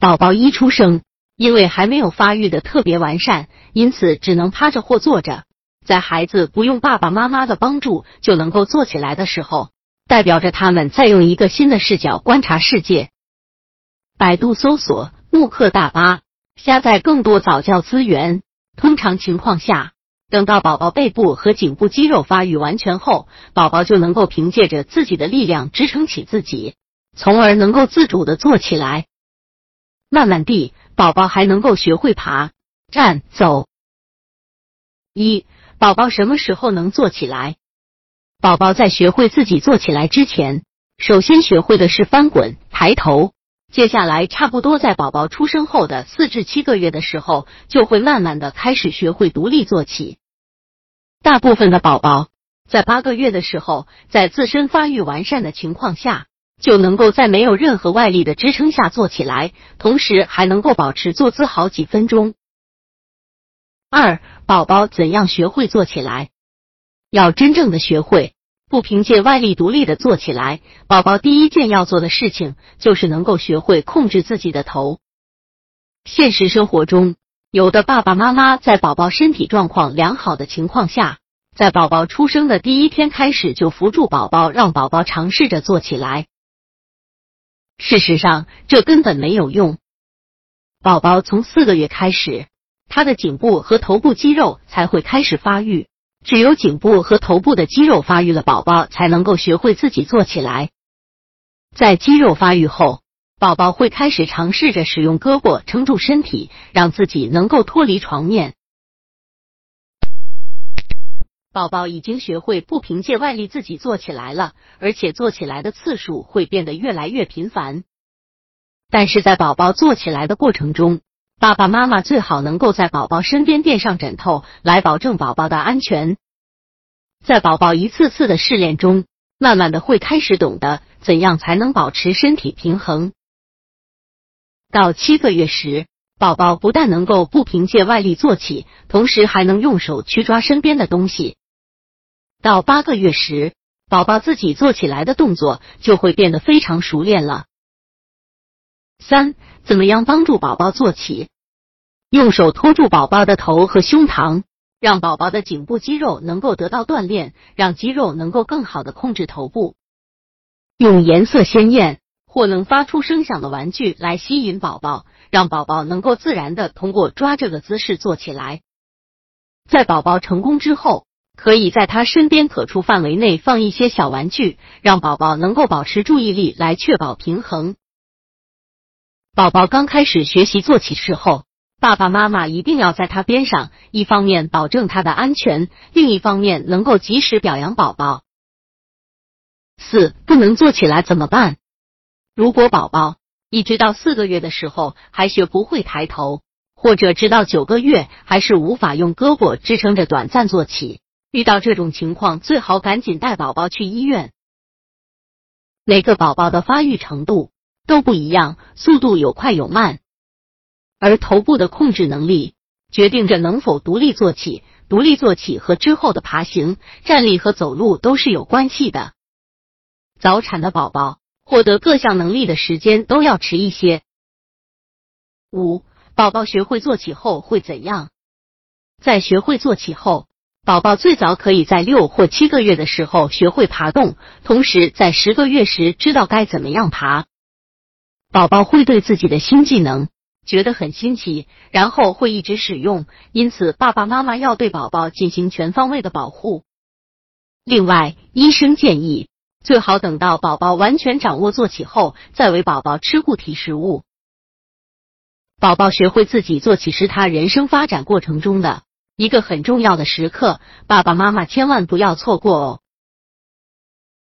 宝宝一出生，因为还没有发育的特别完善，因此只能趴着或坐着。在孩子不用爸爸妈妈的帮助就能够坐起来的时候，代表着他们在用一个新的视角观察世界。百度搜索慕课大巴，下载更多早教资源。通常情况下，等到宝宝背部和颈部肌肉发育完全后，宝宝就能够凭借着自己的力量支撑起自己，从而能够自主的坐起来。慢慢地，宝宝还能够学会爬、站、走。一，宝宝什么时候能坐起来？宝宝在学会自己坐起来之前，首先学会的是翻滚、抬头。接下来，差不多在宝宝出生后的四至七个月的时候，就会慢慢的开始学会独立坐起。大部分的宝宝在八个月的时候，在自身发育完善的情况下。就能够在没有任何外力的支撑下坐起来，同时还能够保持坐姿好几分钟。二、宝宝怎样学会坐起来？要真正的学会不凭借外力独立的坐起来，宝宝第一件要做的事情就是能够学会控制自己的头。现实生活中，有的爸爸妈妈在宝宝身体状况良好的情况下，在宝宝出生的第一天开始就扶住宝宝，让宝宝尝试着坐起来。事实上，这根本没有用。宝宝从四个月开始，他的颈部和头部肌肉才会开始发育。只有颈部和头部的肌肉发育了，宝宝才能够学会自己坐起来。在肌肉发育后，宝宝会开始尝试着使用胳膊撑住身体，让自己能够脱离床面。宝宝已经学会不凭借外力自己坐起来了，而且坐起来的次数会变得越来越频繁。但是在宝宝坐起来的过程中，爸爸妈妈最好能够在宝宝身边垫上枕头，来保证宝宝的安全。在宝宝一次次的试炼中，慢慢的会开始懂得怎样才能保持身体平衡。到七个月时。宝宝不但能够不凭借外力坐起，同时还能用手去抓身边的东西。到八个月时，宝宝自己坐起来的动作就会变得非常熟练了。三、怎么样帮助宝宝坐起？用手托住宝宝的头和胸膛，让宝宝的颈部肌肉能够得到锻炼，让肌肉能够更好的控制头部。用颜色鲜艳或能发出声响的玩具来吸引宝宝。让宝宝能够自然的通过抓这个姿势坐起来。在宝宝成功之后，可以在他身边可触范围内放一些小玩具，让宝宝能够保持注意力，来确保平衡。宝宝刚开始学习坐起时候，爸爸妈妈一定要在他边上，一方面保证他的安全，另一方面能够及时表扬宝宝。四不能坐起来怎么办？如果宝宝。一直到四个月的时候还学不会抬头，或者直到九个月还是无法用胳膊支撑着短暂坐起。遇到这种情况，最好赶紧带宝宝去医院。每个宝宝的发育程度都不一样，速度有快有慢，而头部的控制能力决定着能否独立坐起。独立坐起和之后的爬行、站立和走路都是有关系的。早产的宝宝。获得各项能力的时间都要迟一些。五、宝宝学会坐起后会怎样？在学会坐起后，宝宝最早可以在六或七个月的时候学会爬动，同时在十个月时知道该怎么样爬。宝宝会对自己的新技能觉得很新奇，然后会一直使用，因此爸爸妈妈要对宝宝进行全方位的保护。另外，医生建议。最好等到宝宝完全掌握坐起后，再为宝宝吃固体食物。宝宝学会自己坐起是他人生发展过程中的一个很重要的时刻，爸爸妈妈千万不要错过哦。